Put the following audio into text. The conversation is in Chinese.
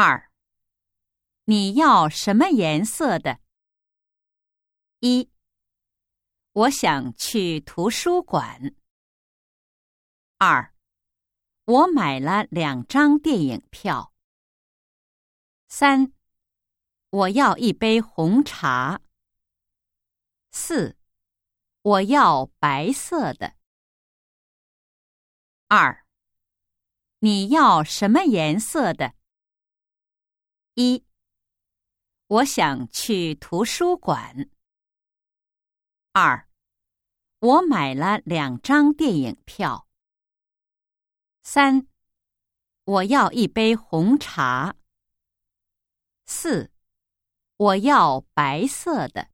二，你要什么颜色的？一，我想去图书馆。二，我买了两张电影票。三，我要一杯红茶。四，我要白色的。二，你要什么颜色的？一，我想去图书馆。二，我买了两张电影票。三，我要一杯红茶。四，我要白色的。